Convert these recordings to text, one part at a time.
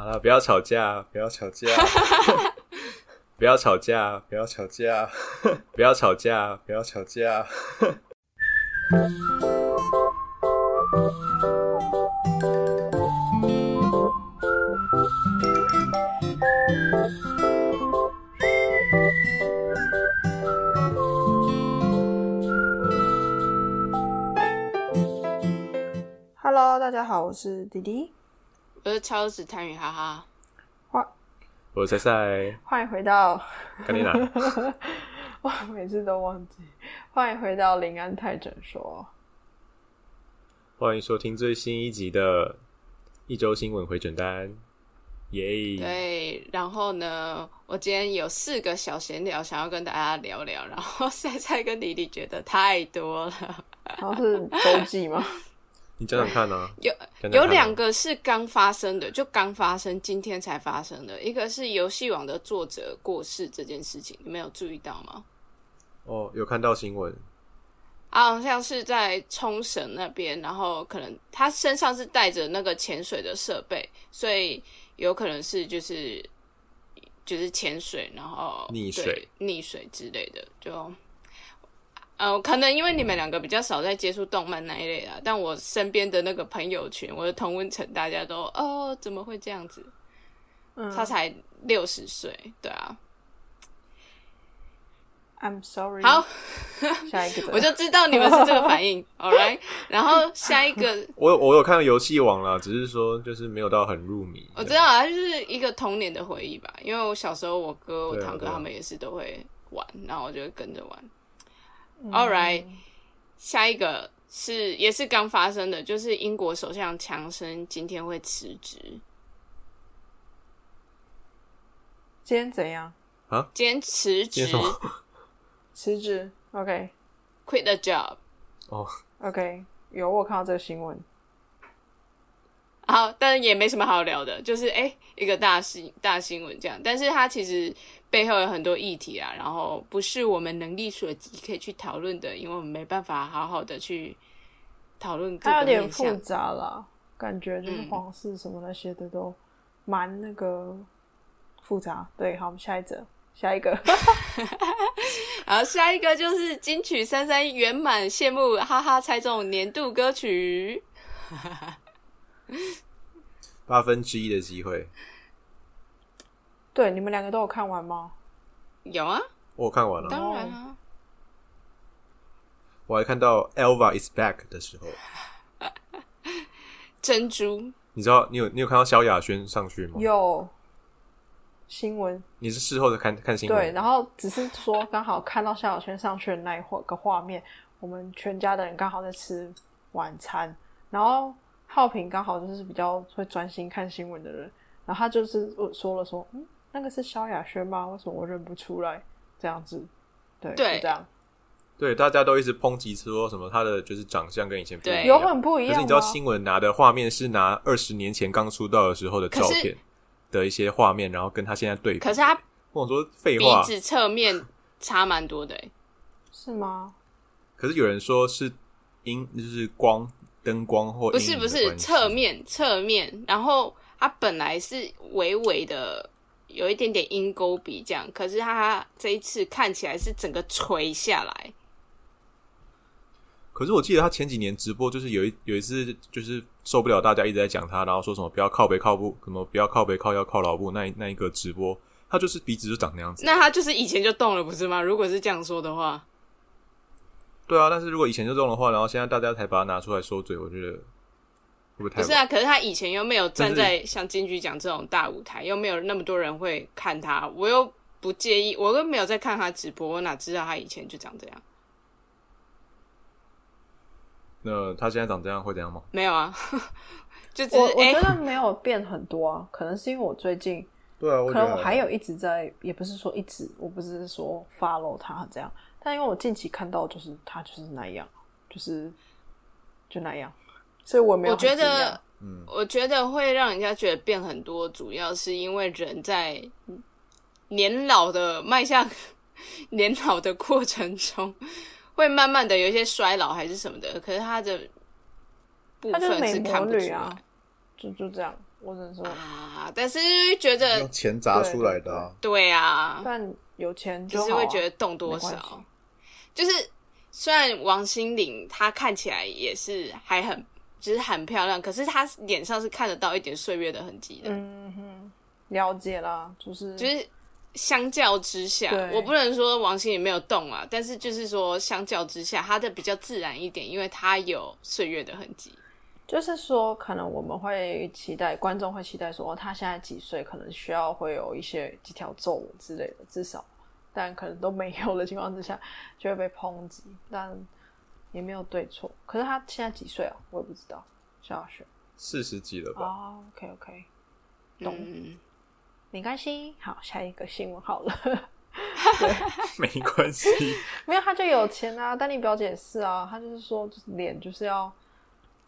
好了，不要吵架，不要吵架，不要吵架，不要吵架，不要吵架，不要吵架。Hello，大家好，我是弟弟，我是超子贪鱼哈哈，欢我是赛赛，欢迎回到，赶紧拿。我每次都忘记，欢迎回到林安泰诊所。欢迎收听最新一集的一周新闻回诊单，耶！对，然后呢，我今天有四个小闲聊想要跟大家聊聊，然后赛赛跟弟弟觉得太多了，然后是周记吗？你讲讲看呢、有有两个是刚发生的，就刚发生，今天才发生的，一个是游戏网的作者过世这件事情，你们有注意到吗？哦，有看到新闻，啊好像是在冲绳那边，然后可能他身上是带着那个潜水的设备，所以有可能是就是就是潜水，然后溺水。溺水之类的，就呃，可能因为你们两个比较少在接触动漫那一类的，但我身边的那个朋友群，我的同温层，大家都哦怎么会这样子？嗯他才六十岁，对啊，，I'm sorry。好，，下一个，我就知道你们是这个反应，all right，然后下一个我我有看到游戏王啦，只是说就是没有到很入迷。我知道啊，就是一个童年的回忆吧。因为我小时候，我哥、我堂哥他们也是都会玩，然后我就会跟着玩。嗯 All right，下一个是也是刚发生的，就是英国首相强生今天会辞职，今天怎样？啊今天辞职辞职？OK，quit the job。哦，OK，有我看到这个新闻。好，但也没什么好聊的，就是哎、诶一个大新大新闻这样。但是它其实背后有很多议题啊，然后不是我们能力所及可以去讨论的，因为我们没办法好好的去讨论它有点复。杂啦，感觉就是嗯皇室什么那些的都蛮那个复杂。对，好，我们下一则，下一个。好下一个就是金曲三三圆满谢幕，哈哈猜中年度歌曲。八分之一的机会，对，你们两个都有看完吗？有啊，我有看完了，当然啊，我还看到 Elva is back 的时候，珍珠。你知道你有你有看到萧亚轩上去吗？有。新闻，你是事后的看看新闻？对，然后只是说刚好看到萧亚轩上去的那一会个画面，我们全家的人刚好在吃晚餐，然后浩平刚好就是比较会专心看新闻的人，然后他就是说了说，嗯，那个是萧亚轩吗？为什么我认不出来？这样子，对，对这样，对，大家都一直抨击说什么他的就是长相跟以前不一样，对有很不一样？可是你知道新闻拿的画面是拿二十年前刚出道的时候的照片的一些画面，然后跟他现在对比。可是他我想说废话，鼻子侧面差蛮多的、欸，是吗？可是有人说是因就是光灯光或不是不是侧面侧面，然后他本来是微微的有一点点鹰钩鼻这样，可是他这一次看起来是整个垂下来，可是我记得他前几年直播就是有一有一次就是受不了大家一直在讲他，然后说什么不要靠背靠步，什么不要靠背靠腰靠老步那一那一个直播，他就是鼻子就长那样子。那他就是以前就动了不是吗？如果是这样说的话，对啊，但是如果以前就动的话，然后现在大家才把它拿出来收嘴，我觉得会不会太？不是啊，可是他以前又没有站在像金曲奖这种大舞台，又没有那么多人会看他，我又不介意，我又没有在看他直播，我哪知道他以前就长这样？那他现在长这样会怎样吗？没有啊，就只我我觉得没有变很多啊，可能是因为我最近对啊，我可能我还有一直在，也不是说一直，我不是说 follow 他这样，但因为我近期看到就是他就是那样，就是就那样，所以我没有我觉得，嗯，我觉得会让人家觉得变很多，主要是因为人在年老的迈向年老的过程中，会慢慢的有一些衰老还是什么的，可是他的部分是看不出啊，就就这样，我只能说，啊，但是觉得用钱砸出来的、啊。对。啊，但有钱就就是会觉得动多少，就是虽然王心凌她看起来也是还很就是很漂亮，可是她脸上是看得到一点岁月的痕迹的，嗯哼，了解啦，就是就是相较之下，我不能说王心凌没有动啊，但是就是说相较之下，她的比较自然一点，因为她有岁月的痕迹。就是说，可能我们会期待观众会期待说，哦，他现在几岁，可能需要会有一些几条皱纹之类的，至少，但可能都没有的情况之下，就会被抨击，但也没有对错。可是他现在几岁啊？我也不知道，小学。四十几了吧？哦，OK OK，懂嗯，没关系。好，下一个新闻好了。没关系，没有，他就有钱啊。丹妮表姐也是啊，她就是说，就是脸就是要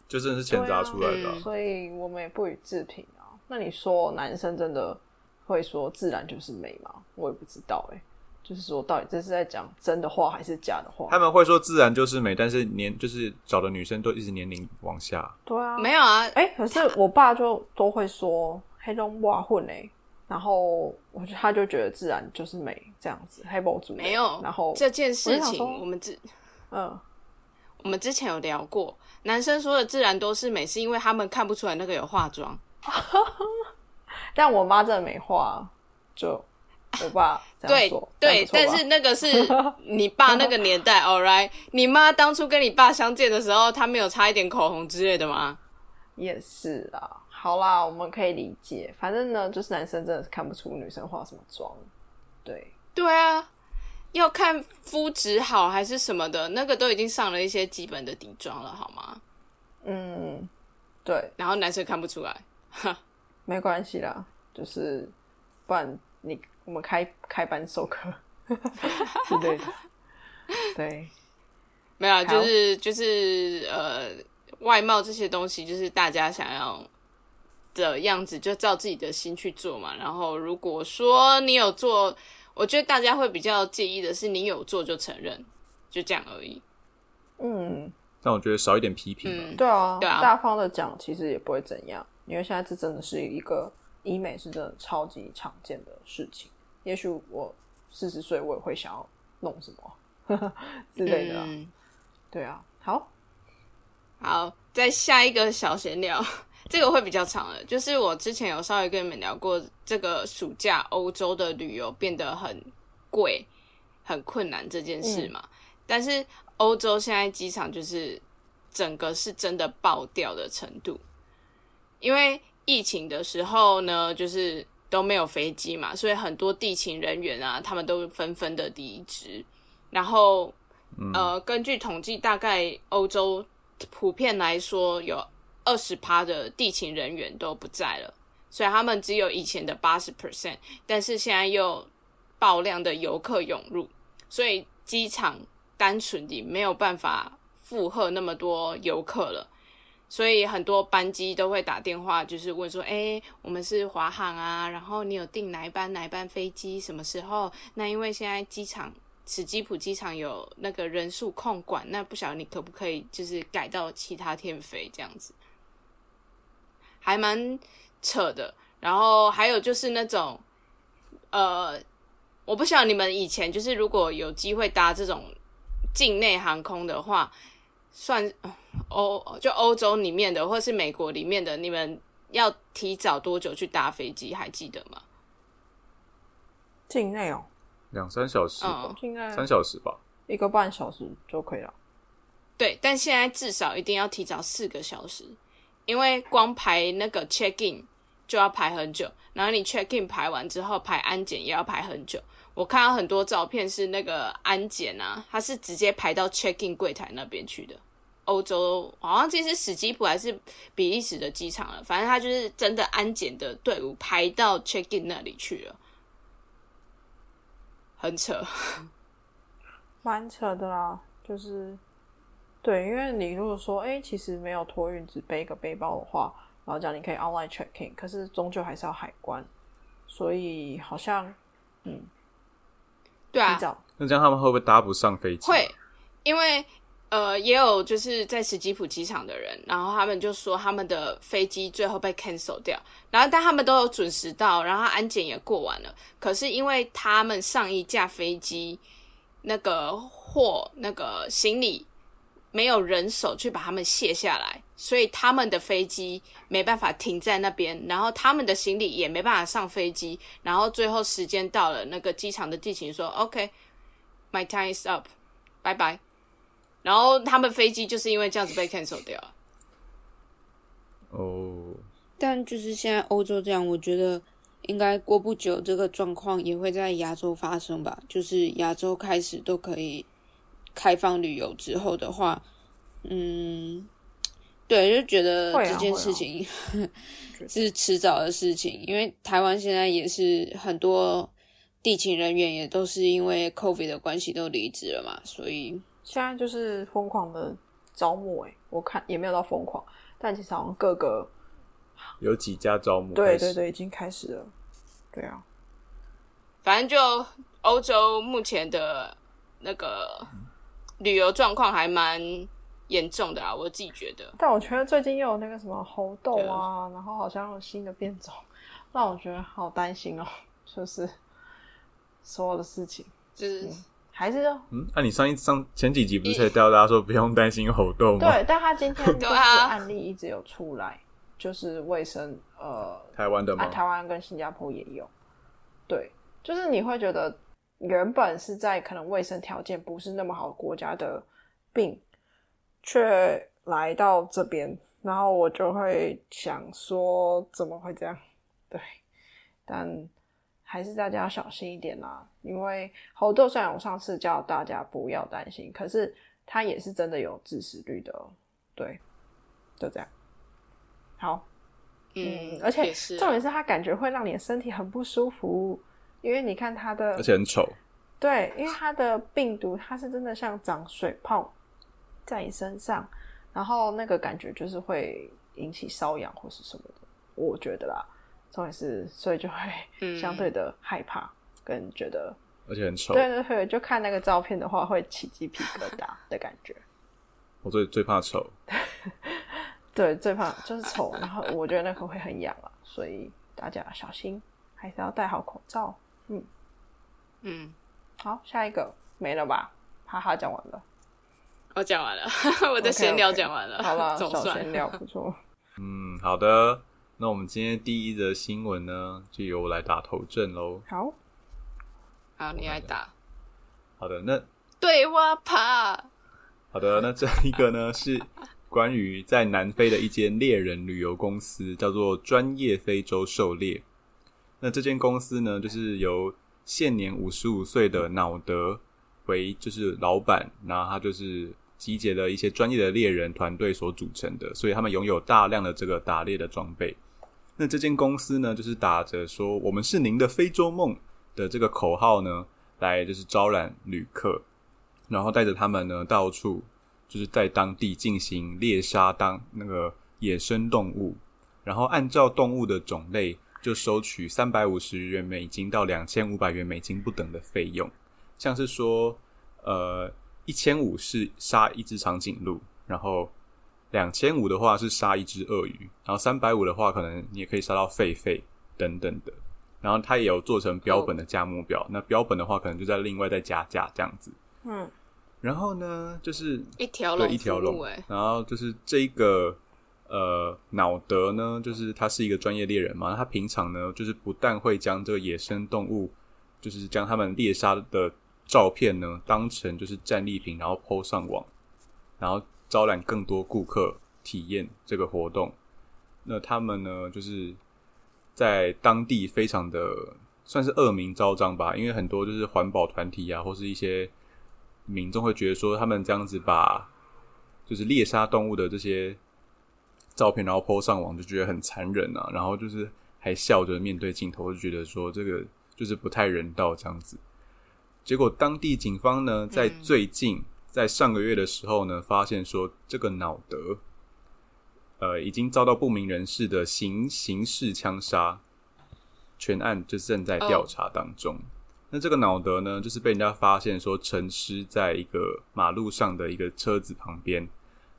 就真的是钱砸出来的啊、嗯所以我们也不予置评啊。那你说男生真的会说自然就是美吗？我也不知道哎、就是说到底这是在讲真的话还是假的话？他们会说自然就是美，但是年就是找的女生都一直年龄往下。对啊，没有啊，哎、可是我爸就都会说黑龙哇混哎，然后我就他就觉得自然就是美这样子，黑博主没有。然后这件事情，我们之嗯，我们之前有聊过，男生说的自然都是美，是因为他们看不出来那个有化妆。但我妈真的没化，就 我爸对说，对，但是那个是 你爸那个年代，all right。你妈当初跟你爸相见的时候，他没有擦一点口红之类的吗？也是啊，好啦，我们可以理解。反正呢，就是男生真的是看不出女生化什么妆，对，对啊，要看肤质好还是什么的，那个都已经上了一些基本的底妆了，好吗？嗯，对，然后男生看不出来，哈没关系啦，就是不然你我们开开班授课 之类的，对，没有啊，就是就是呃，外貌这些东西，就是大家想要的样子，就照自己的心去做嘛。然后如果说你有做，我觉得大家会比较介意的是你有做就承认，就这样而已。嗯，但我觉得少一点批评。嗯，对啊，对啊大方的讲其实也不会怎样，因为现在这真的是一个医美是真的超级常见的事情。也许我四十岁我也会想要弄什么 之类的、啊，嗯。对啊，好，好，再下一个小闲聊，这个会比较长了，就是我之前有稍微跟你们聊过，这个暑假欧洲的旅游变得很贵、很困难这件事嘛。但是欧洲现在机场就是整个是真的爆掉的程度，因为疫情的时候呢，就是都没有飞机嘛，所以很多地勤人员啊，他们都纷纷的离职，然后。呃，根据统计，大概欧洲普遍来说有二十趴的地勤人员都不在了，所以他们只有以前的八十 percent，但是现在又爆量的游客涌入，所以机场单纯的没有办法负荷那么多游客了。所以很多班机都会打电话，就是问说：“哎、我们是华航啊，然后你有订哪一班哪一班飞机，什么时候？那因为现在机场此基普机场有那个人数控管，那不晓得你可不可以就是改到其他天飞这样子，还蛮扯的。然后还有就是那种，呃，我不晓得你们以前就是如果有机会搭这种境内航空的话，算欧就欧洲里面的或是美国里面的，你们要提早多久去搭飞机？还记得吗？境内哦，两三小时吧，嗯，境内三小时吧。一个半小时就可以了。对，但现在至少一定要提早四个小时，因为光排那个 check in 就要排很久，然后你 check in 排完之后排安检也要排很久。我看到很多照片是那个安检啊，它是直接排到 check in 柜台那边去的。欧洲好像这是史基普还是比利时的机场了，反正他就是真的安检的队伍排到 check in 那里去了，很扯。蛮扯的啦，就是对，因为你如果说，哎、其实没有托运，只背一个背包的话，然后讲你可以 online check in，可是终究还是要海关，所以好像嗯对啊那这样他们会不会搭不上飞机？会，因为呃，也有就是在史基普机场的人，然后他们就说他们的飞机最后被 cancel 掉，然后但他们都有准时到，然后安检也过完了，可是因为他们上一架飞机那个货那个行李没有人手去把他们卸下来，所以他们的飞机没办法停在那边，然后他们的行李也没办法上飞机，然后最后时间到了，那个机场的地勤说 OK，my time is up，拜拜。然后他们飞机就是因为这样子被 cancel 掉。哦，但就是现在欧洲这样，我觉得应该过不久这个状况也会在亚洲发生吧。就是亚洲开始都可以开放旅游之后的话，嗯，对，就觉得这件事情、是迟早的事情，因为台湾现在也是很多地勤人员也都是因为 COVID 的关系都离职了嘛，所以现在就是疯狂的招募，哎，我看也没有到疯狂，但其实好像各个有几家招募对对对已经开始了，对啊，反正就欧洲目前的那个旅游状况还蛮严重的啊，我自己觉得。但我觉得最近又有那个什么猴痘啊，然后好像有新的变种，让我觉得好担心哦，就是所有的事情就是还是嗯，那、你上一上前几集不是才教大家说不用担心猴痘吗？对，但他今天就是对啊案例一直有出来，就是卫生呃台湾的吗啊，？台湾跟新加坡也有。对，就是你会觉得原本是在可能卫生条件不是那么好的国家的病，却来到这边，然后我就会想说，怎么会这样？对，但还是大家要小心一点啦，因为猴痘虽然我上次叫大家不要担心，可是它也是真的有致死率的哦。对，就这样。好，嗯，而且重点是它感觉会让你的身体很不舒服，因为你看它的，而且很丑。对，因为它的病毒它是真的像长水泡在你身上，然后那个感觉就是会引起瘙痒或是什么的，我觉得啦。重点是，所以就会嗯 相对的害怕，跟觉得，而且很丑。对对对，就看那个照片的话，会起鸡皮疙瘩 的感觉。我最最怕丑。对，最怕就是丑，然后我觉得那个会很痒啊，所以大家小心，还是要戴好口罩。嗯嗯，好，下一个没了吧？哈哈，讲完了。我讲完了，我的闲聊讲完了，好了，总算小闲聊不错。嗯，好的。那我们今天第一则新闻呢，就由我来打头阵喽。好，好，你来打好的，那对蛙爬，好的，那这一个呢是关于在南非的一间猎人旅游公司，叫做专业非洲狩猎。那这间公司呢，就是由现年五十五岁的脑德为就是老板，然后他就是集结了一些专业的猎人团队所组成的，所以他们拥有大量的这个打猎的装备。那这间公司呢，就是打着说“我们是您的非洲梦”的这个口号呢，来就是招揽旅客，然后带着他们呢到处就是在当地进行猎杀当那个野生动物，然后按照动物的种类就收取三百五十元美金到两千五百元美金不等的费用，像是说呃一千五是杀一只长颈鹿，然后两千五的话是杀一只鳄鱼，然后三百五的话可能你也可以杀到狒狒等等的。然后它也有做成标本的价目表，那标本的话可能就在另外再加价这样子。嗯，然后呢，就是一条龙对一条龙然后就是这一个呃脑德呢，就是他是一个专业猎人嘛，他平常呢就是不但会将这个野生动物，就是将他们猎杀的照片呢当成就是战利品，然后 PO 上网，然后招揽更多顾客体验这个活动。那他们呢，就是在当地非常的算是恶名昭彰吧，因为很多就是环保团体啊，或是一些民众会觉得说，他们这样子把就是猎杀动物的这些照片，然后 PO 上网，就觉得很残忍啊，然后就是还笑着面对镜头，就觉得说这个就是不太人道这样子。结果当地警方呢，在嗯最近、在上个月的时候呢，发现说这个脑德，呃，已经遭到不明人士的刑刑事枪杀，全案就正在调查当中。那这个脑德呢，就是被人家发现说沉尸在一个马路上的一个车子旁边。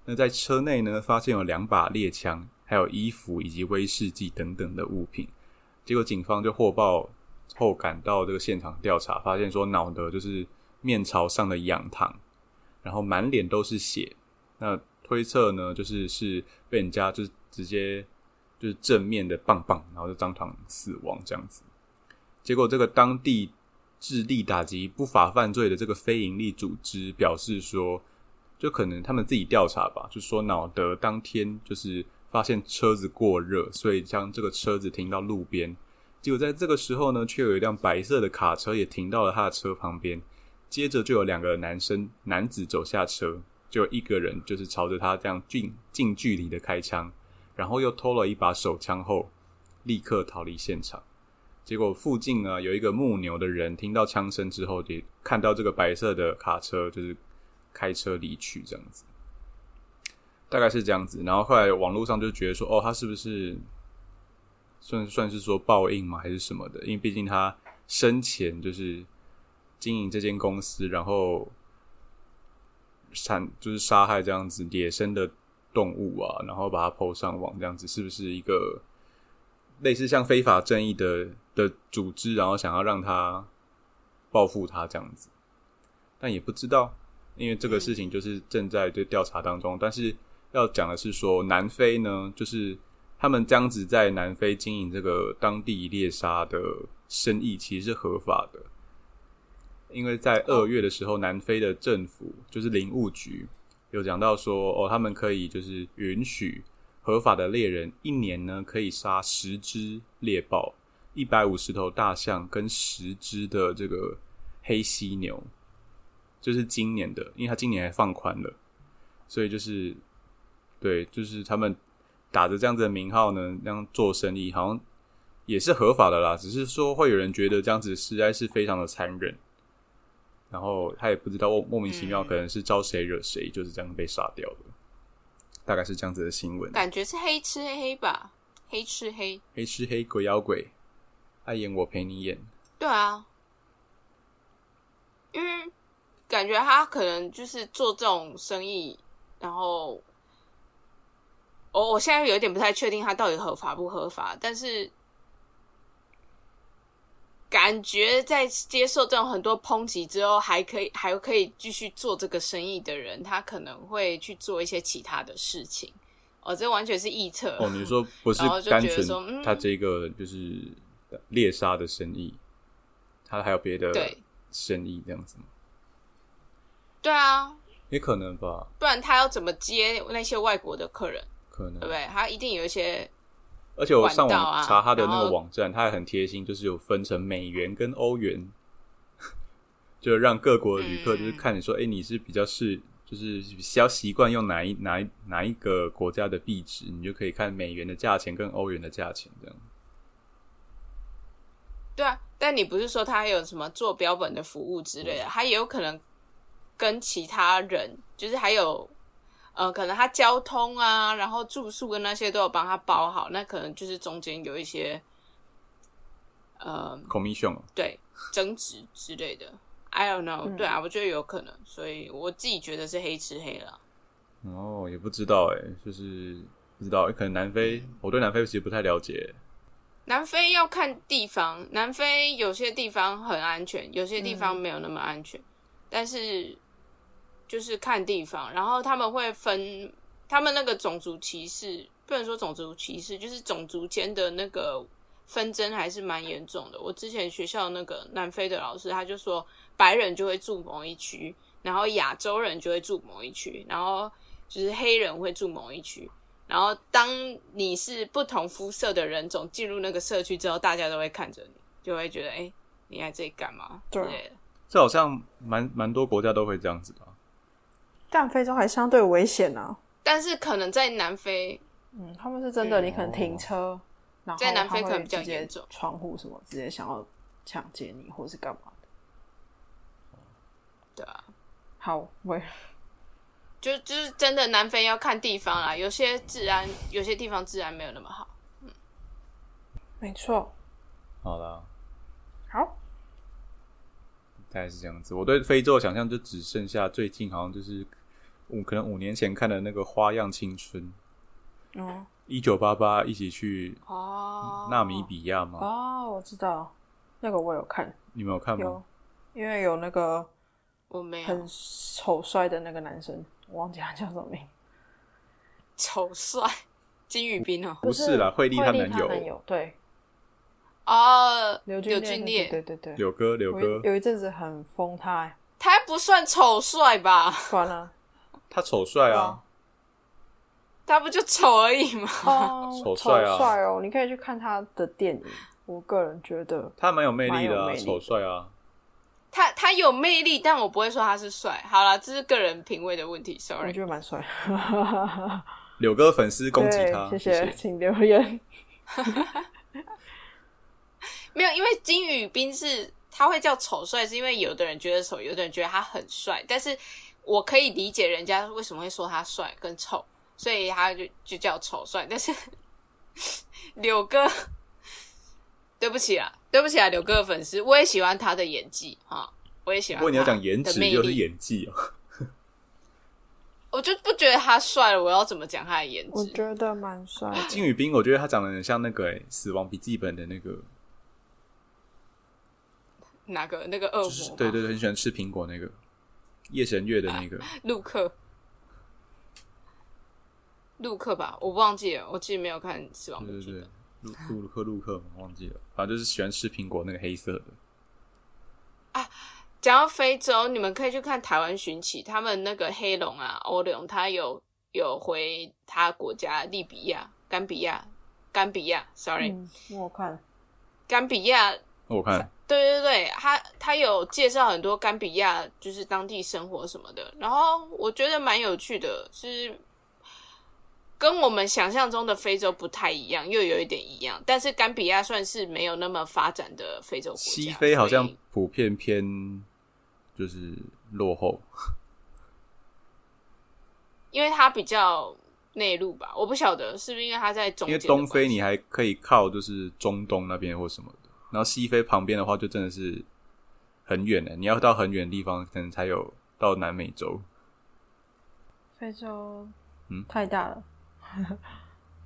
那在车内呢，发现有两把猎枪，还有衣服以及威士忌等等的物品。结果警方就获报后赶到这个现场调查，发现说脑德就是面朝上的仰躺，然后满脸都是血。那推测呢，就是是被人家就是直接就是正面的棒棒，然后就当场死亡这样子。结果这个当地致力打击不法犯罪的这个非营利组织表示说，就可能他们自己调查吧，就说脑德当天就是发现车子过热，所以将这个车子停到路边。结果在这个时候呢，却有一辆白色的卡车也停到了他的车旁边。接着就有两个男生男子走下车。就一个人，就是朝着他这样近近距离的开枪，然后又偷了一把手枪后，立刻逃离现场。结果附近呢有一个牧牛的人听到枪声之后，也看到这个白色的卡车，就是开车离去这样子，大概是这样子。然后后来网络上就觉得说，哦，他是不是算算是说报应吗，还是什么的？因为毕竟他生前就是经营这间公司，然后。产就是杀害这样子野生的动物啊，然后把它抛上网，这样子是不是一个类似像非法正义的的组织？然后想要让他报复他这样子，但也不知道，因为这个事情就是正在对调查当中。但是要讲的是说，南非呢，就是他们这样子在南非经营这个当地猎杀的生意，其实是合法的。因为在二月的时候，南非的政府就是林务局有讲到说，哦，他们可以就是允许合法的猎人一年呢可以杀十只猎豹、一百五十头大象跟十只的这个黑犀牛，就是今年的，因为他今年还放宽了，所以就是对，就是他们打着这样子的名号呢，这样做生意好像也是合法的啦，只是说会有人觉得这样子实在是非常的残忍。然后他也不知道莫名其妙，可能是招谁惹谁，就是这样被杀掉的，大概是这样子的新闻。感觉是黑吃黑吧，黑吃黑，黑吃黑，鬼咬鬼，爱演我陪你演。对啊，因为感觉他可能就是做这种生意，然后我我现在有点不太确定他到底合法不合法，但是。感觉在接受这种很多抨击之后，还可以还可以继续做这个生意的人，他可能会去做一些其他的事情。哦，这完全是臆测。哦，你说不是单纯他这个就是猎杀的生意，他还有别的生意这样子吗？对啊，也可能吧。不然他要怎么接那些外国的客人？可能对不对？他一定有一些。而且我上网查他的那个网站，他还很贴心，就是有分成美元跟欧元，就让各国旅客就是看你说，哎，你是比较是就是比较习惯用哪一哪一哪一个国家的币值，你就可以看美元的价钱跟欧元的价钱这样。对啊，但你不是说他还有什么做标本的服务之类的？他也有可能跟其他人，就是还有。呃，可能他交通啊，然后住宿跟那些都有帮他包好，那可能就是中间有一些呃，commission 对争执之类的，I don't know，对啊，我觉得有可能，所以我自己觉得是黑吃黑了。哦，也不知道哎，就是不知道，可能南非，我对南非其实不太了解。南非要看地方，南非有些地方很安全，有些地方没有那么安全，但是。就是看地方，然后他们会分，他们那个种族歧视不能说种族歧视，就是种族间的那个纷争还是蛮严重的。我之前学校那个南非的老师他就说，白人就会住某一区，然后亚洲人就会住某一区，然后就是黑人会住某一区，然后当你是不同肤色的人种进入那个社区之后，大家都会看着你，就会觉得哎，你来这里干嘛之类的。这好像蛮蛮多国家都会这样子的。但非洲还相对危险呢。但是可能在南非，嗯，他们是真的，你可能停车，然后在南非可能比较严重，窗户什么直接想要抢劫你，或是干嘛的。对啊，好，我就就是真的南非要看地方啦，有些治安，有些地方治安没有那么好。嗯，没错。好了，好。大概是这样子。我对非洲的想象就只剩下最近好像就是五可能五年前看的那个《花样青春》，哦一九八八一起去哦，纳米比亚吗？哦，我知道那个我有看，你们有看吗有？因为有那个我没有很丑帅的那个男生，我忘记他叫什么名。丑帅金宇彬哦，不是啦，惠利她她男友友对哦，刘刘俊俊烈，对对对对，柳哥，柳哥，有一阵子很疯他、欸，他不算丑帅吧？算了他丑帅啊，他不就丑而已吗？哦，丑帅啊帅哦，你可以去看他的电影，我个人觉得他蛮有魅力的丑帅啊。他他有魅力，但我不会说他是帅。好了，这是个人品味的问题我，sorry。我觉得蛮帅。柳哥粉丝攻击他，对谢谢请留言。没有，因为金宇彬是他会叫丑帅，是因为有的人觉得丑，有的人觉得他很帅。但是我可以理解人家为什么会说他帅跟丑，所以他就就叫丑帅。但是柳哥，对不起啊，对不起啊，柳哥的粉丝，我也喜欢他的演技啊，我也喜欢。不过你要讲颜值，又是演技哦。我就不觉得他帅了，我要怎么讲他的颜值我？觉得蛮帅的。金宇彬，我觉得他长得很像那个诶《死亡笔记本》的那个，哪个那个恶就是魔？对对对，很喜欢吃苹果那个夜神月的那个。陆克，陆克吧，我忘记了，我其实没有看《死亡笔记本对》。，路路克路克，忘记了，反正就是喜欢吃苹果那个黑色的。啊讲到非洲，你们可以去看台湾寻奇，他们那个黑龙啊，欧龙，他有有回他国家利比亚、甘比亚、甘比亚，sorry，、嗯，我看甘比亚，我看对对对，他他有介绍很多甘比亚就是当地生活什么的，然后我觉得蛮有趣的，是跟我们想象中的非洲不太一样，又有一点一样，但是甘比亚算是没有那么发展的非洲国家，西非好像普遍偏就是落后，因为它比较内陆吧，我不晓得是不是因为它在中因为。东非你还可以靠就是中东那边或什么的，然后西非旁边的话就真的是很远的，你要到很远的地方可能才有到南美洲。非洲，嗯太大了，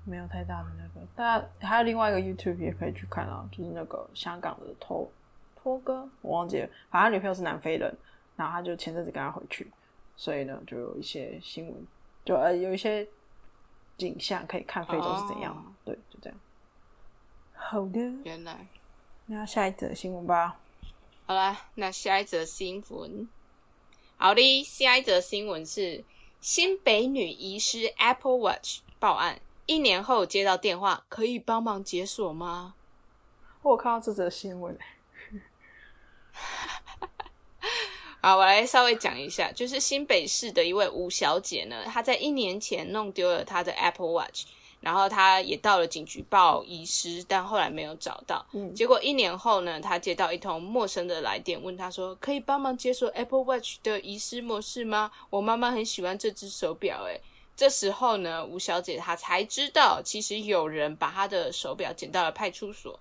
没有太大的那个。但还有另外一个 YouTube 也可以去看啊，就是那个香港的托托哥，我忘记了，反正他女朋友是南非人，然后他就前阵子跟他回去，所以呢，就有一些新闻，就呃有一些景象可以看非洲是怎样。哦对，就这样。好的，原来那下一则新闻吧。好啦，那下一则新闻，好的，下一则新闻是新北女遗失 Apple Watch 报案，一年后接到电话，可以帮忙解锁吗？我有看到这则新闻，好，我来稍微讲一下，就是新北市的一位吴小姐呢，她在一年前弄丢了她的 Apple Watch，然后他也到了警局报遗失，但后来没有找到。嗯结果一年后呢，他接到一通陌生的来电，问他说：“可以帮忙解锁 Apple Watch 的遗失模式吗？我妈妈很喜欢这只手表。”诶，这时候呢，吴小姐她才知道，其实有人把她的手表捡到了派出所，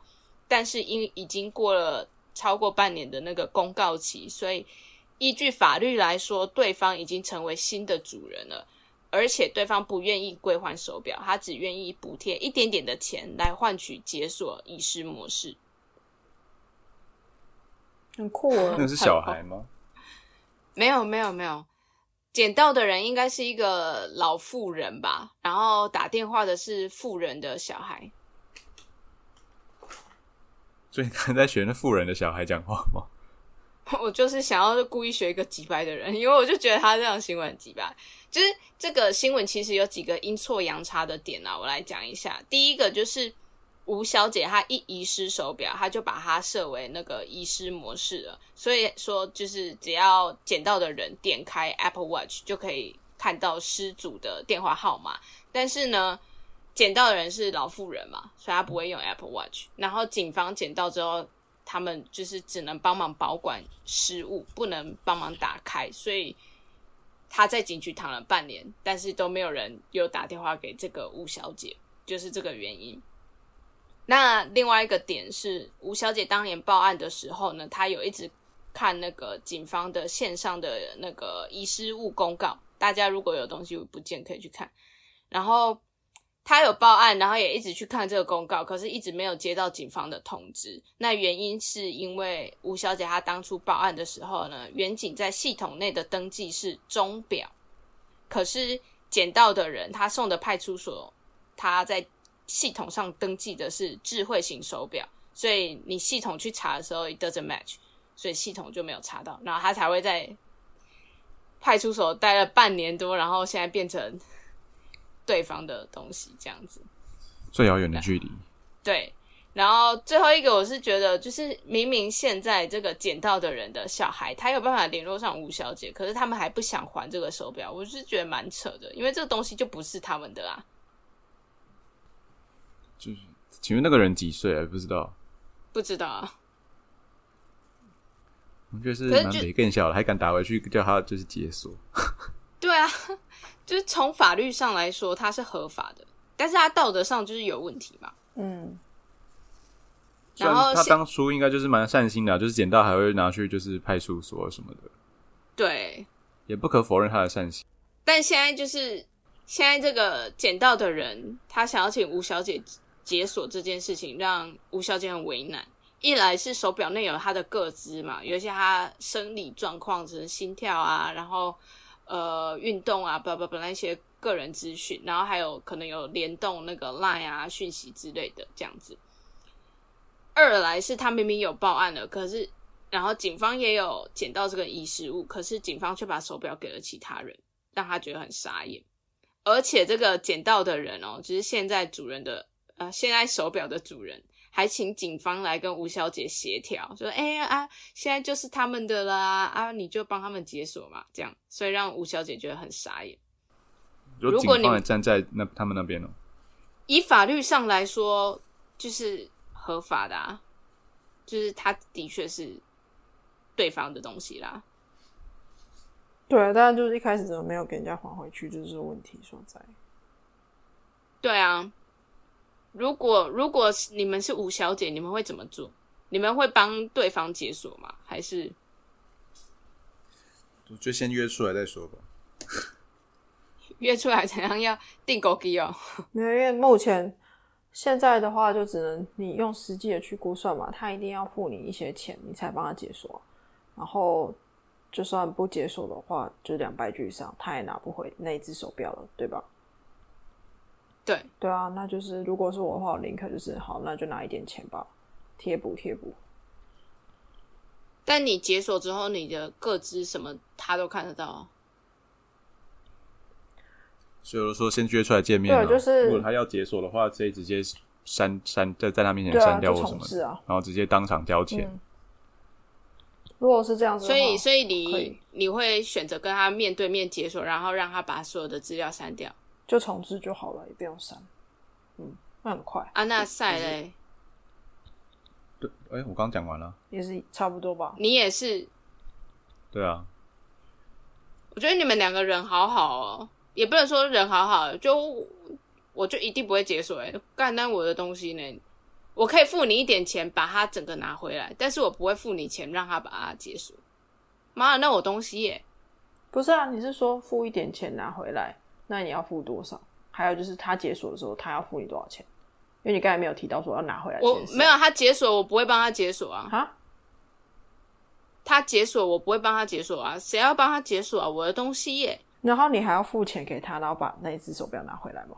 但是因已经过了超过半年的那个公告期，所以依据法律来说，对方已经成为新的主人了，而且对方不愿意归还手表，他只愿意补贴一点点的钱来换取解锁遗失模式。很酷哦 那。个是小孩吗？没有，没有，没有，捡到的人应该是一个老妇人吧，然后打电话的是妇人的小孩。所以你刚才在学那富人的小孩讲话吗？我就是想要故意学一个急白的人，因为我就觉得他这样新闻很急白。就是这个新闻其实有几个阴错阳差的点啊，我来讲一下。第一个就是吴小姐她一遗失手表，她就把它设为那个遗失模式了，所以说就是只要捡到的人点开 Apple Watch 就可以看到失主的电话号码。但是呢，捡到的人是老妇人嘛，所以他不会用 Apple Watch。然后警方捡到之后，他们就是只能帮忙保管失物，不能帮忙打开，所以他在警局躺了半年，但是都没有人有打电话给这个吴小姐，就是这个原因。那另外一个点是，吴小姐当年报案的时候呢，她有一直看那个警方的线上的那个遗失物公告，大家如果有东西不见可以去看。然后他有报案，然后也一直去看这个公告，可是一直没有接到警方的通知。那原因是因为吴小姐她当初报案的时候呢，远景在系统内的登记是钟表，可是捡到的人他送的派出所，他在系统上登记的是智慧型手表，所以你系统去查的时候 it doesn't match，所以系统就没有查到，然后他才会在派出所待了半年多，然后现在变成对方的东西这样子。最遥远的距离，对，然后最后一个我是觉得，就是明明现在这个捡到的人的小孩，他有办法联络上吴小姐，可是他们还不想还这个手表，我是觉得蛮扯的，因为这个东西就不是他们的啊。就是请问那个人几岁啊？不知道，不知道啊，我觉得是可是就蛮北更小了，还敢打回去叫他就是解锁。对啊，就是从法律上来说它是合法的，但是它道德上就是有问题嘛。嗯，虽然后他当初应该就是蛮善心的啊、就是捡到还会拿去就是派出所什么的，对，也不可否认他的善心。但现在就是现在这个捡到的人，他想要请吴小姐解锁这件事情，让吴小姐很为难。一来是手表内有她的个资嘛，有一些她生理状况，只是心跳啊，然后呃运动啊，不不不那些个人资讯，然后还有可能有联动那个 Line 啊讯息之类的这样子。二来是他明明有报案了，可是然后警方也有捡到这个遗失物，可是警方却把手表给了其他人，让他觉得很傻眼。而且这个捡到的人哦，就是现在主人的呃，现在手表的主人，还请警方来跟吴小姐协调，说：“哎、呀啊，现在就是他们的啦，啊，你就帮他们解锁嘛。”这样，所以让吴小姐觉得很傻眼。如如果你警方也站在那他们那边哦，以法律上来说，就是合法的啊，就是他的确是对方的东西啦。对啊，但就是一开始怎么没有给人家还回去，就是问题所在。对啊，如果如果是你们是五小姐，你们会怎么做？你们会帮对方解锁吗？还是就先约出来再说吧。约出来怎样要定狗机哦？没有，因为目前现在的话，就只能你用实际的去估算嘛，他一定要付你一些钱，你才帮他解锁。然后就算不解锁的话，就两败俱伤，他也拿不回那一只手表了，对吧？对，对啊，那就是如果是我的话，我宁可就是好，那就拿一点钱吧，贴补贴补。但你解锁之后，你的各资什么他都看得到啊。所以说先约出来见面、啊。对就是如果他要解锁的话，可以直接删删在在他面前删掉就或什么的，重置啊。然后直接当场交钱。嗯如果是这样子，所以，所以你以你会选择跟他面对面解锁，然后让他把所有的资料删掉就重置就好了，也不用删。嗯，那很快，安娜赛嘞，对，哎、我刚刚讲完了。也是差不多吧。你也是？对啊，我觉得你们两个人好好哦，也不能说人好好，就我就一定不会解锁哎，干单我的东西呢，我可以付你一点钱把它整个拿回来，但是我不会付你钱让他把它解锁。妈的，那我东西耶，不是啊，你是说付一点钱拿回来，那你要付多少？还有就是他解锁的时候，他要付你多少钱？因为你刚才没有提到说要拿回来这我。没有他解锁，我不会帮他解锁啊。哈？他解锁我不会帮他解锁啊，谁要帮他解锁啊？我的东西耶，然后你还要付钱给他，然后把那一只手表拿回来吗？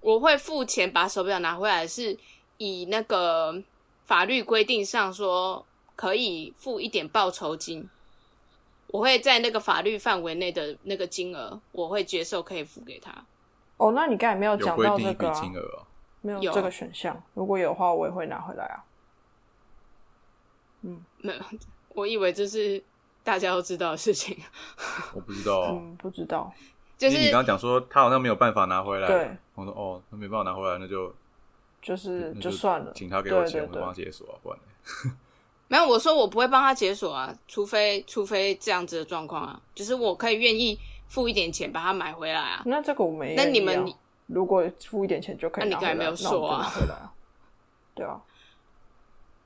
我会付钱把手表拿回来，是以那个法律规定上说可以付一点报酬金，我会在那个法律范围内的那个金额，我会接受可以付给他。哦，那你刚才没有有讲到这个啊，金额没有这个选项。如果有的话，我也会拿回来啊。嗯没有，我以为这是大家都知道的事情，我不知道、哦，嗯，不知道。就是因为你刚刚讲说他好像没有办法拿回来。对，我说哦，他没办法拿回来，那就就是那就算了，请他给我钱，我就帮他，解锁啊，不然呢没有，我说我不会帮他解锁啊，除非除非这样子的状况啊，就是我可以愿意付一点钱把它买回来啊。那这个我没。那你们如果付一点钱就可以那你拿回来，刚才没有说啊回来啊。对啊，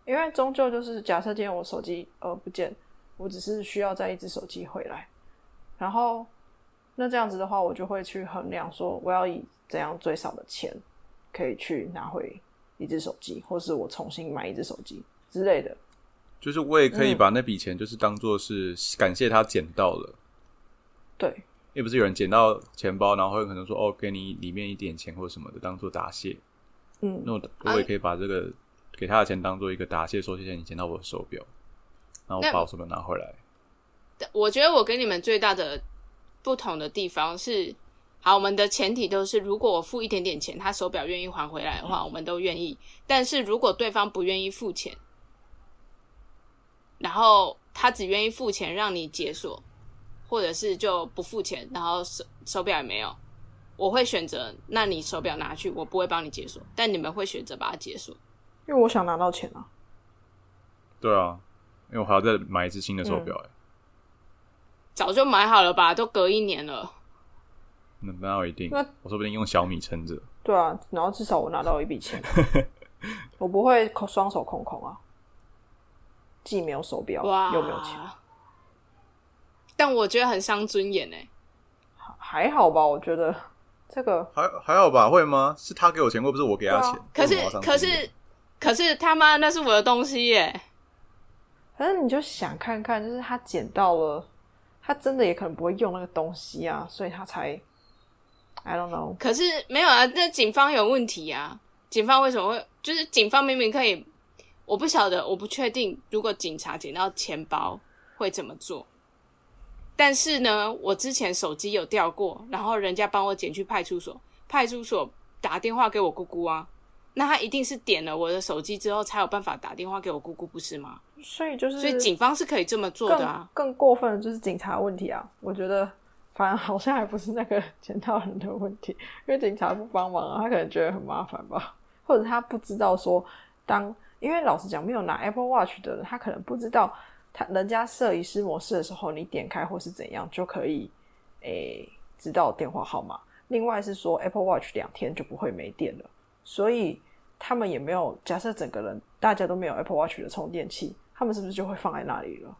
因为终究就是假设今天我手机呃不见，我只是需要再一只手机回来，然后那这样子的话，我就会去衡量说我要以怎样最少的钱可以去拿回一只手机，或是我重新买一只手机之类的。就是我也可以嗯把那笔钱，就是当做是感谢他捡到了，对，因为不是有人捡到钱包，然后会可能说哦，给你里面一点钱或者什么的，当做答谢。嗯，那我我也可以把这个给他的钱当做一个答谢，说谢谢你捡到我的手表，然后我把我手表拿回来。我觉得我跟你们最大的不同的地方是，好，我们的前提都是，如果我付一点点钱，他手表愿意还回来的话，我们都愿意。但是如果对方不愿意付钱，然后他只愿意付钱让你解锁，或者是就不付钱，然后手手表也没有，我会选择，那你手表拿去，我不会帮你解锁，但你们会选择把它解锁。因为我想拿到钱啊。对啊，因为我还要再买一只新的手表、欸，早就买好了吧，都隔一年了。那那我一定那？我说不定用小米撑着。对啊，然后至少我拿到一笔钱，我不会空双手空空啊，既没有手表哇，又没有钱，但我觉得很伤尊严哎、还好吧？我觉得这个还还好吧？会吗？是他给我钱，会不是我给他钱？啊可是可是可是他妈那是我的东西耶！反正你就想看看，就是他捡到了，他真的也可能不会用那个东西啊，所以他才，I don't know，可是没有啊，那警方有问题啊！警方为什么会？就是警方明明可以，我不晓得，我不确定，如果警察捡到钱包会怎么做。但是呢，我之前手机有掉过，然后人家帮我捡去派出所，派出所打电话给我姑姑啊，那他一定是点了我的手机之后才有办法打电话给我姑姑，不是吗？所以就是，所以警方是可以这么做的啊。更更过分的就是警察问题啊！我觉得，反正好像还不是那个 捡到人的问题，因为警察不帮忙啊，他可能觉得很麻烦吧，或者他不知道说当，因为老实讲，没有拿 Apple Watch 的人，他可能不知道他人家设遗失模式的时候，你点开或是怎样就可以诶、知道电话号码。另外是说 Apple Watch 两天就不会没电了，所以他们也没有假设整个人大家都没有 Apple Watch 的充电器，他们是不是就会放在那里了？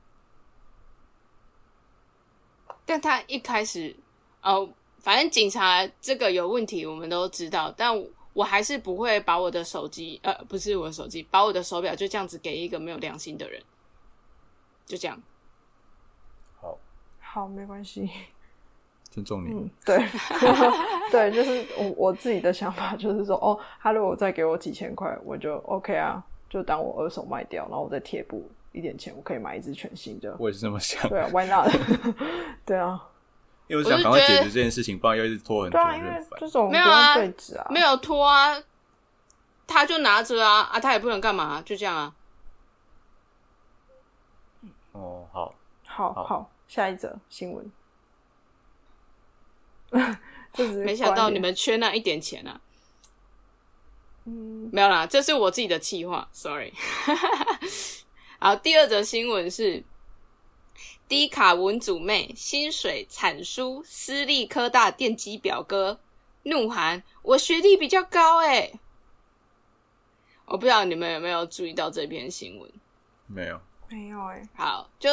但他一开始，呃，反正警察这个有问题，我们都知道，但我我还是不会把我的手机，呃，不是我的手机，把我的手表就这样子给一个没有良心的人，就这样。好，好，没关系。尊重你。嗯，对，对，就是我我自己的想法，就是说，哦，他如果再给我几千块，我就 OK 啊，就当我二手卖掉，然后我再贴补一点钱，我可以买一只全新的。我也是这么想，对啊，Why not？对啊，因为我想赶快解决这件事情，不然要一直拖很久，对啊，很烦。因为这种没有啊没有拖啊，他就拿着啊，啊，他也不能干嘛，就这样啊。哦，好，好好好，下一则新闻。没想到你们缺那一点钱啊。嗯没有啦，这是我自己的气话，sorry。好，第二则新闻是低卡文组妹薪水惨输私立科大电机表哥，怒喊我学历比较高诶、我不知道你们有没有注意到这篇新闻。没有，没有哎、好，就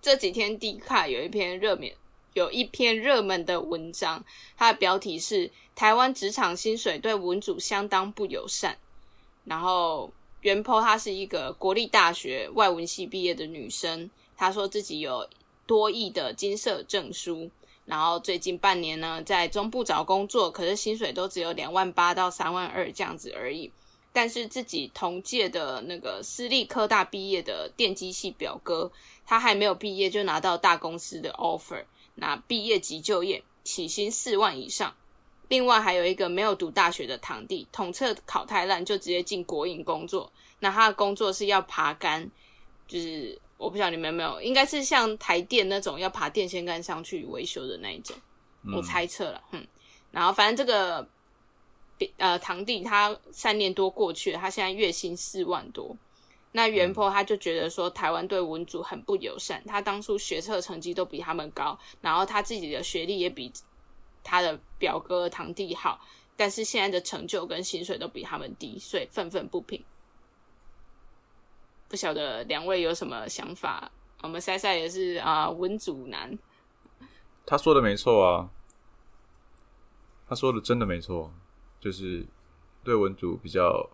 这几天低卡有一篇热门，有一篇热门的文章，它的标题是“台湾职场薪水对文组相当不友善”。然后袁坡她是一个国立大学外文系毕业的女生，他说自己有多亿的金色证书，然后最近半年呢在中部找工作，可是薪水都只有两万八到三万二这样子而已。但是自己同届的那个私立科大毕业的电机系表哥，他还没有毕业就拿到大公司的 offer，那毕业即就业，起薪四万以上。另外还有一个没有读大学的堂弟，统测考太烂就直接进国营工作，那他的工作是要爬杆，就是我不晓得你们有没有，应该是像台电那种要爬电线杆上去维修的那一种。嗯我猜测了，嗯，然后反正这个呃堂弟他三年多过去了，他现在月薪四万多。那袁坡他就觉得说台湾对文组很不友善，他当初学测成绩都比他们高，然后他自己的学历也比他的表哥堂弟好，但是现在的成就跟薪水都比他们低，所以愤愤不平。不晓得两位有什么想法？我们赛赛也是啊，文组男。他说的没错啊，他说的真的没错，就是对文组比较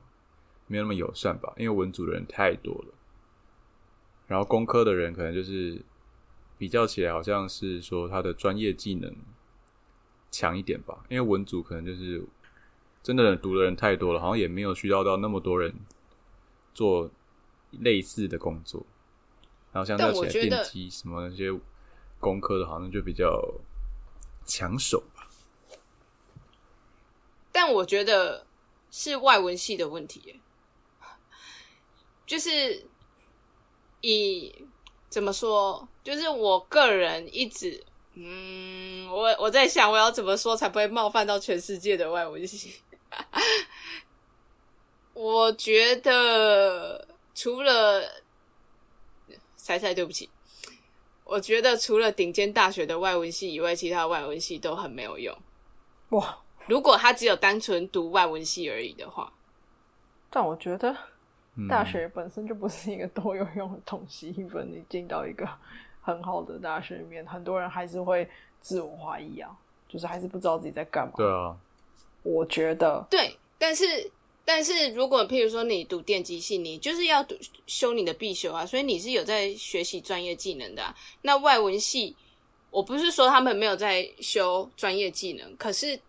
没有那么友善吧，因为文组的人太多了，然后工科的人可能就是比较起来，好像是说他的专业技能强一点吧，因为文组可能就是真的读的人太多了，好像也没有需要到那么多人做类似的工作，然后像但在起来我觉得电机什么那些工科的，好像就比较抢手吧。但我觉得是外文系的问题耶，就是以怎么说，就是我个人一直，嗯，我我在想我要怎么说才不会冒犯到全世界的外文系。我觉得除了彩彩，对不起，我觉得除了顶尖大学的外文系以外，其他的外文系都很没有用。哇！如果他只有单纯读外文系而已的话，但我觉得嗯大学本身就不是一个多有用的东西，一本你进到一个很好的大学里面，很多人还是会自我怀疑啊，就是还是不知道自己在干嘛。对啊，我觉得对，但是但是如果譬如说你读电机系，你就是要读修你的必修啊，所以你是有在学习专业技能的、啊。那外文系，我不是说他们没有在修专业技能，可是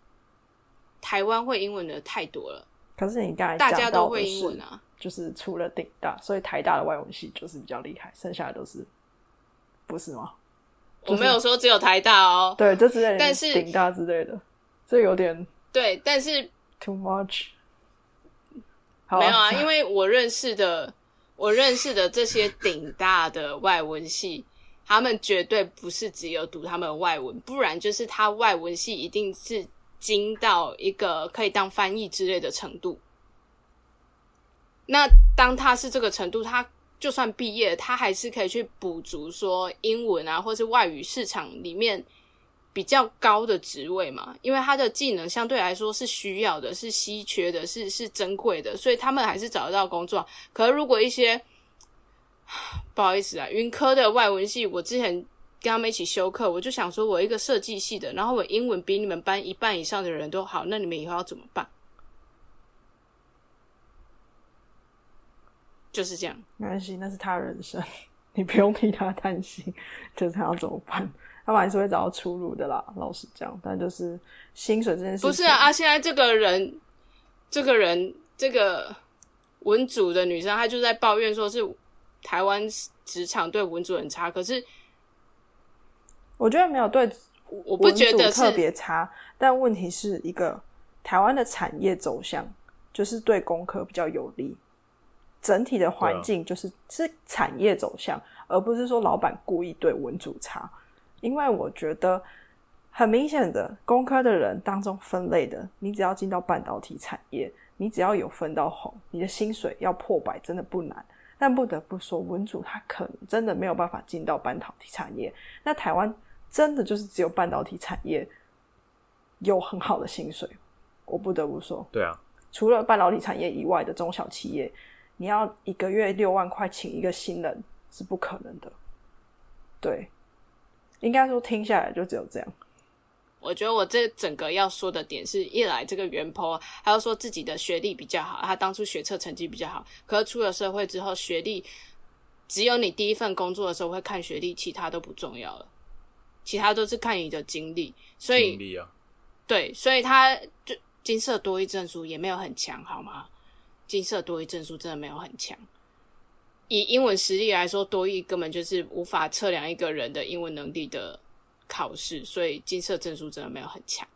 台湾会英文的太多了，可是你刚才大家都会英文啊。就是除了顶大，所以台大的外文系就是比较厉害，剩下的都是不是吗？我没有说只有台大哦，对，这之类的，但是顶大之类的，这有点对，但是 too much。好没有啊，因为我认识的，我认识的这些顶大的外文系，他们绝对不是只有读他们外文，不然就是他外文系一定是精到一个可以当翻译之类的程度。那当他是这个程度，他就算毕业，他还是可以去补足说英文啊，或是外语市场里面比较高的职位嘛，因为他的技能相对来说是需要的，是稀缺的，是是珍贵的，所以他们还是找得到工作。可是如果一些 不好意思啊，云科的外文系，我之前跟他们一起修课，我就想说，我一个设计系的，然后我英文比你们班一半以上的人都好，那你们以后要怎么办？就是这样。没关系，那是他人生，你不用替他担心，就是他要怎么办，他们还是会找到出路的啦。老实讲，但就是薪水这件事，不是啊，啊，现在这个人，这个人，这个文组的女生，她就在抱怨说是台湾职场对文组很差，可是我觉得没有对我不觉得特别差，但问题是一个台湾的产业走向就是对工科比较有利，整体的环境就是、是产业走向，而不是说老板故意对文组差。因为我觉得很明显的，工科的人当中分类的，你只要进到半导体产业，你只要有分到红，你的薪水要破百真的不难。但不得不说，文组他可能真的没有办法进到半导体产业。那台湾真的就是只有半导体产业有很好的薪水，我不得不说，对啊，除了半导体产业以外的中小企业，你要一个月六万块请一个新人是不可能的。对，应该说听下来就只有这样。我觉得我这整个要说的点是，一来这个袁坡，还要说自己的学历比较好，他当初学测成绩比较好，可是出了社会之后，学历只有你第一份工作的时候会看学历，其他都不重要了，其他都是看你的经历，所以经历啊，对，所以他就金色多一证书也没有很强，好吗？金色多一证书真的没有很强。以英文实力来说，多一根本就是无法测量一个人的英文能力的考试，所以金色证书真的没有很强。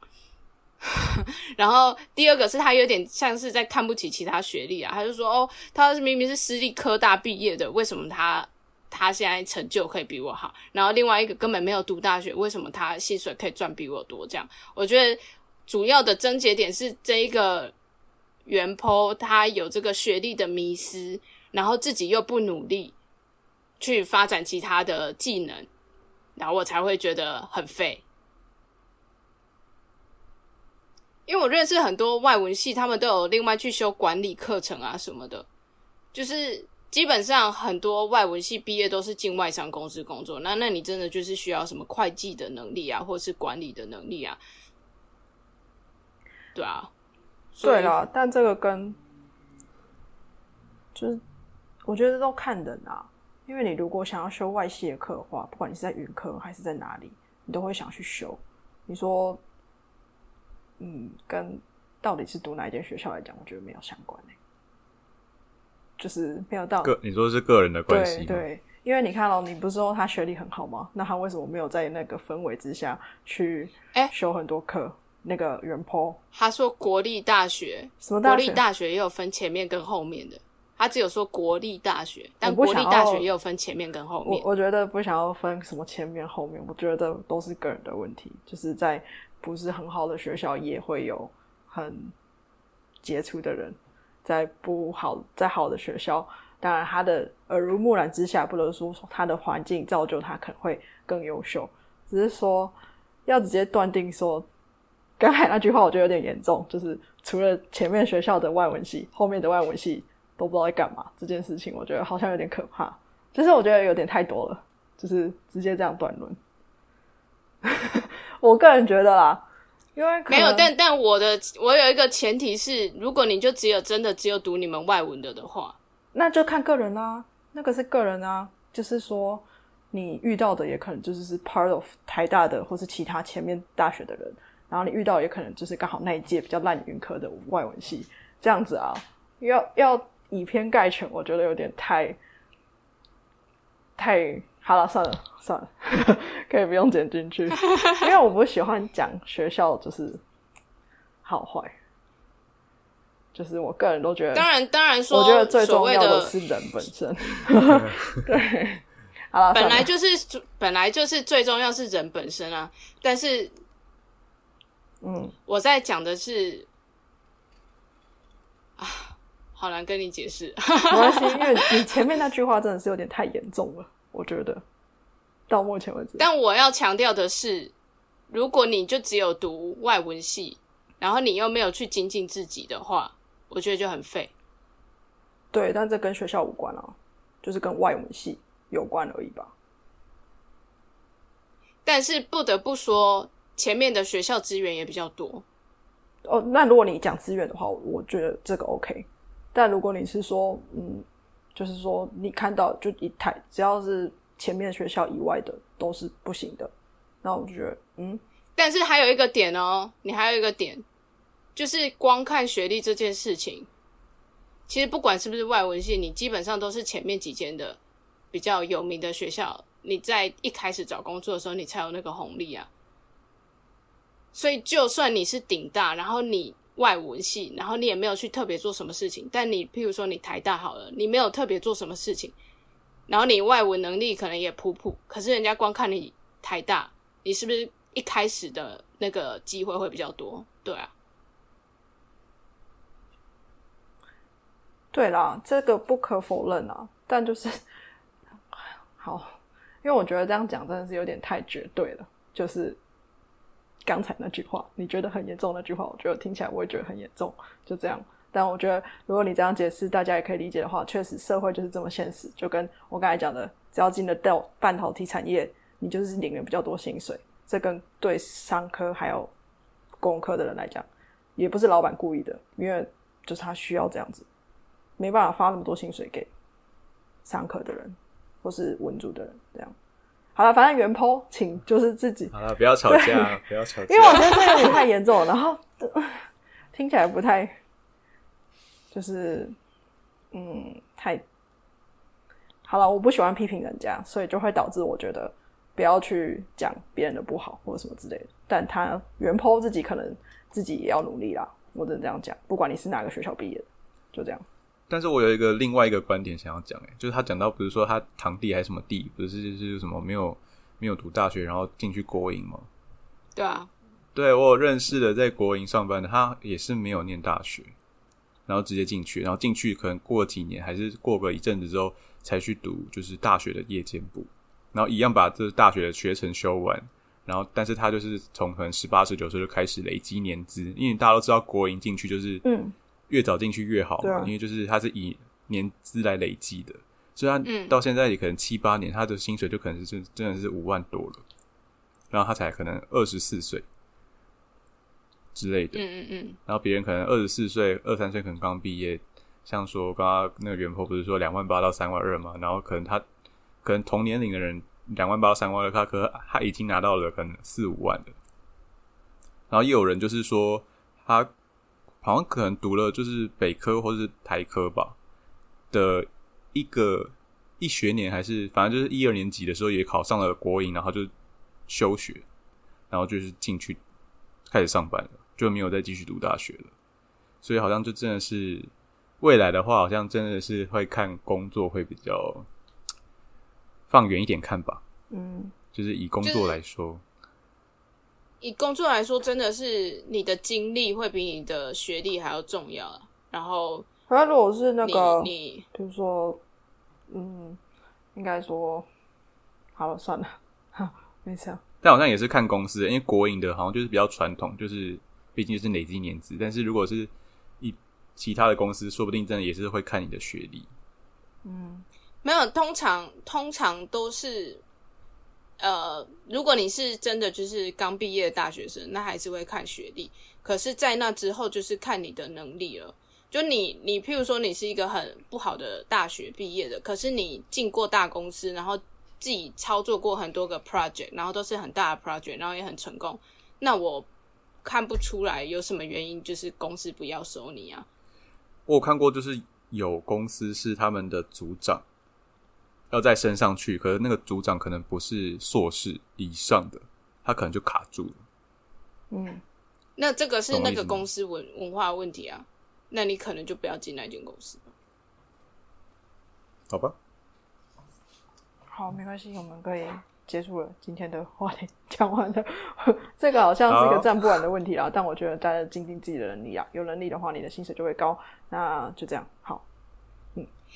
然后第二个是他有点像是在看不起其他学历啊，他就说哦，他明明是私立科大毕业的，为什么他他现在成就可以比我好？然后另外一个根本没有读大学，为什么他薪水可以赚比我多？这样，我觉得主要的症结点是这一个袁坡他有这个学历的迷失，然后自己又不努力去发展其他的技能，然后我才会觉得很废。因为我认识很多外文系，他们都有另外去修管理课程啊什么的，就是基本上很多外文系毕业都是进外商公司工作，那那你真的就是需要什么会计的能力啊，或是管理的能力啊，对啊，对啦，但这个跟就是我觉得都看人啊，因为你如果想要修外系的课的话，不管你是在云科还是在哪里，你都会想去修。你说，嗯，跟到底是读哪一间学校来讲，我觉得没有相关诶、就是没有到个你说是个人的关系吗？对对，因为你看哦，你不是说他学历很好吗？那他为什么没有在那个氛围之下去哎修很多课？那个原坡他说国立大学，什么大学？国立大学也有分前面跟后面的，他只有说国立大学，但国立大学要也有分前面跟后面。我我觉得不想要分什么前面后面，我觉得都是个人的问题。就是在不是很好的学校，也会有很杰出的人；在不好在好的学校，当然他的耳濡目染之下，不能说他的环境造就他可能会更优秀，只是说要直接断定说。刚才那句话我觉得有点严重，就是除了前面学校的外文系，后面的外文系都不知道在干嘛这件事情，我觉得好像有点可怕。就是我觉得有点太多了，就是直接这样断论。我个人觉得啦，因为可没有，能但但我的我有一个前提是，如果你就只有真的只有读你们外文的的话，那就看个人啦、那个是个人啊，就是说你遇到的也可能就是是 part of 台大的或是其他前面大学的人，然后你遇到也可能就是刚好那一届比较烂云科的外文系这样子啊，要要以偏概全，我觉得有点太太好了，算了算了，可以不用剪进去，因为我不喜欢讲学校就是好坏，就是我个人都觉得，当然当然说，我觉得最重所谓的要的是人本身。对，好了，本来就是本来就是最重要是人本身啊，但是嗯，我在讲的是啊，好难跟你解释。没关系，因为你前面那句话真的是有点太严重了，我觉得到目前为止，但我要强调的是，如果你就只有读外文系，然后你又没有去精进自己的话，我觉得就很废。对，但这跟学校无关啊，就是跟外文系有关而已吧。但是不得不说，前面的学校资源也比较多。哦，那如果你讲资源的话，我觉得这个 OK。但如果你是说，嗯，就是说你看到就一台，只要是前面学校以外的都是不行的，那我觉得，嗯，但是还有一个点哦，你还有一个点，就是光看学历这件事情，其实不管是不是外文系，你基本上都是前面几间的比较有名的学校，你在一开始找工作的时候，你才有那个红利啊。所以，就算你是顶大，然后你外文系，然后你也没有去特别做什么事情，但你譬如说你台大好了，你没有特别做什么事情，然后你外文能力可能也普普，可是人家光看你台大，你是不是一开始的那个机会会比较多？对啊，对啦，这个不可否认啊，但就是 好，因为我觉得这样讲真的是有点太绝对了。就是刚才那句话，你觉得很严重那句话，我觉得听起来我也觉得很严重，就这样。但我觉得，如果你这样解释，大家也可以理解的话，确实社会就是这么现实。就跟我刚才讲的，只要进了到半导体产业，你就是领了比较多薪水。这跟对商科还有工科的人来讲，也不是老板故意的，因为就是他需要这样子。没办法发那么多薪水给商科的人或是文组的人，这样好了，反正原 po 请就是自己，好了，不要吵架，不要吵架因为。我觉得这有点太严重了，然后呃听起来不太，就是嗯太好了，我不喜欢批评人家，所以就会导致我觉得不要去讲别人的不好或者什么之类的。但他原 po 自己可能自己也要努力啦，我只能这样讲，不管你是哪个学校毕业的，就这样。但是我有一个另外一个观点想要讲，哎，就是他讲到，比如说他堂弟还是什么弟，不是就是什么没有没有读大学，然后进去国营吗？对啊，对我有认识的在国营上班的，他也是没有念大学，然后直接进去，然后进去可能过几年，还是过个一阵子之后才去读，就是大学的夜间部，然后一样把这大学的学程修完，然后但是他就是从可能十八十九岁就开始累积年资，因为大家都知道国营进去就是嗯，越早进去越好嘛，啊。因为就是他是以年资来累积的，所以他嗯。到现在也可能七八年，他的薪水就可能是真真的是五万多了，然后他才可能二十四岁之类的，嗯嗯嗯，然后别人可能二十四岁、二三岁可能刚毕业，像说刚刚那个袁坡不是说两万八到三万二嘛，然后可能他可能同年龄的人两万八到三万二，他可他已经拿到了可能四五万了，然后也有人就是说他好像可能读了就是北科或是台科吧的一个一学年还是反正就是一二年级的时候也考上了国营，然后就休学，然后就是进去开始上班了，就没有再继续读大学了。所以好像就真的是未来的话，好像真的是会看工作会比较放远一点看吧。嗯，就是以工作来说，以工作来说，真的是你的经历会比你的学历还要重要啊。然后那如果是那你个，你比如说，嗯，应该说，好了，算了，没事啊。但好像也是看公司的，因为国营的好像就是比较传统，就是毕竟是累积年资。但是如果是一其他的公司，说不定真的也是会看你的学历。嗯没有，通常通常都是，呃，如果你是真的就是刚毕业的大学生，那还是会看学历。可是，在那之后就是看你的能力了。就你，你譬如说你是一个很不好的大学毕业的，可是你进过大公司，然后自己操作过很多个 project，然后都是很大的 project，然后也很成功，那我看不出来有什么原因，就是公司不要收你啊。我有看过，就是有公司是他们的组长要再升上去，可是那个组长可能不是硕士以上的，他可能就卡住了。嗯，那这个是那个公司文文化问题啊，那你可能就不要进那间公司。好吧，好，没关系，我们可以结束了今天的话题，讲完了。这个好像是一个好站不完的问题啦，但我觉得大家尽尽自己的能力啊，有能力的话，你的薪水就会高。那就这样，好，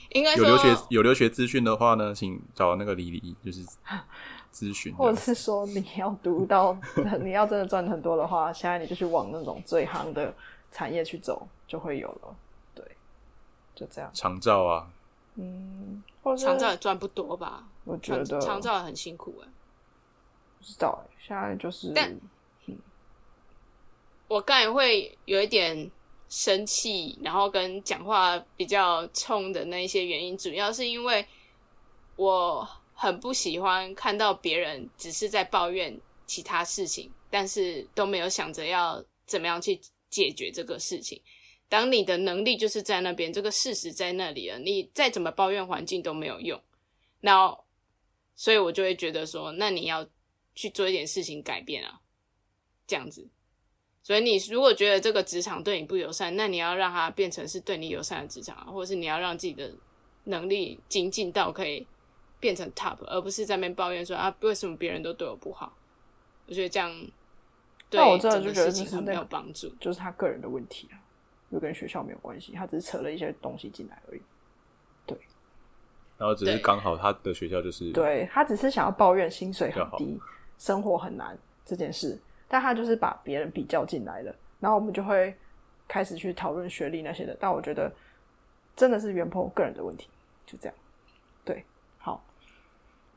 应该说有留学有留学资讯的话呢，请找那个李李，就是咨询。或者是说你要读到，你要真的赚很多的话，现在你就去往那种最行的产业去走，就会有了。对，就这样。长照啊，嗯，或者是长照也赚不多吧？我觉得长长照很辛苦哎、不知道欸，现在就是但我刚才会有一点生气，然后跟讲话比较冲的那一些原因，主要是因为我很不喜欢看到别人只是在抱怨其他事情，但是都没有想着要怎么样去解决这个事情。当你的能力就是在那边，这个事实在那里了，你再怎么抱怨环境都没有用。那所以我就会觉得说，那你要去做一点事情改变啊，这样子。所以你如果觉得这个职场对你不友善，那你要让它变成是对你友善的职场啊，或者是你要让自己的能力精进到可以变成 top，而不是在那边抱怨说啊，为什么别人都对我不好？我觉得这样对那我真的整个就觉得事情很没有帮助。就是他个人的问题啊，又跟学校没有关系，他只是扯了一些东西进来而已。对然后只是刚好他的学校就是对他只是想要抱怨薪水很低，生活很难这件事，但他就是把别人比较进来了，然后我们就会开始去讨论学历那些的。但我觉得真的是袁鹏个人的问题，就这样。对，好，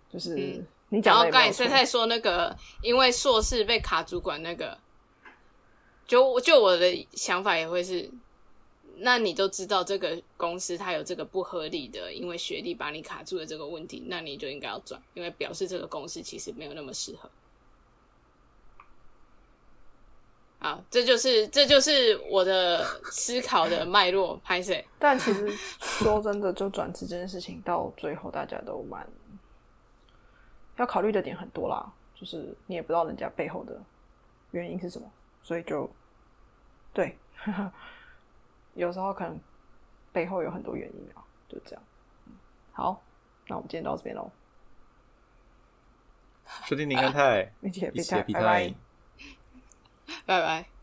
就是、嗯你然后讲的也没有错刚才赛赛说那个，因为硕士被卡主管那个，就就我的想法也会是，那你都知道这个公司它有这个不合理的，因为学历把你卡住的这个问题，那你就应该要转，因为表示这个公司其实没有那么适合。好，这就是这就是我的思考的脉络，拍谁？但其实说真的，就转职这件事情，到最后大家都蛮要考虑的点很多啦。就是你也不知道人家背后的原因是什么，所以就对，有时候可能背后有很多原因啊，就这样。嗯好，那我们今天到这边喽，收听林安泰，一起一起拜拜皮泰。拜拜。